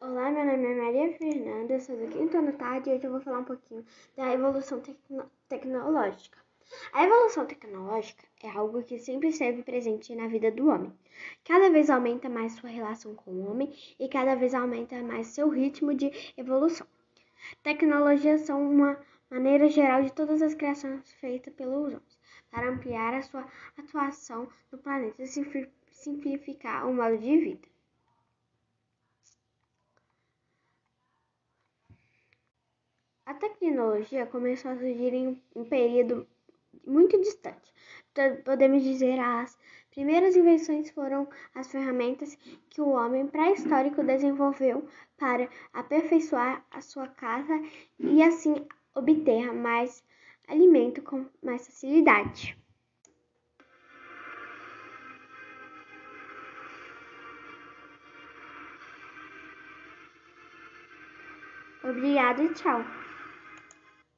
Olá, meu nome é Maria Fernanda, sou do quinto ano tarde e hoje eu vou falar um pouquinho da evolução tecno tecnológica. A evolução tecnológica é algo que sempre esteve presente na vida do homem. Cada vez aumenta mais sua relação com o homem e cada vez aumenta mais seu ritmo de evolução. Tecnologias são uma maneira geral de todas as criações feitas pelos homens para ampliar a sua atuação no planeta e simplificar o modo de vida. A tecnologia começou a surgir em um período muito distante. Podemos dizer as primeiras invenções foram as ferramentas que o homem pré-histórico desenvolveu para aperfeiçoar a sua casa e assim obter mais alimento com mais facilidade. Obrigada e tchau.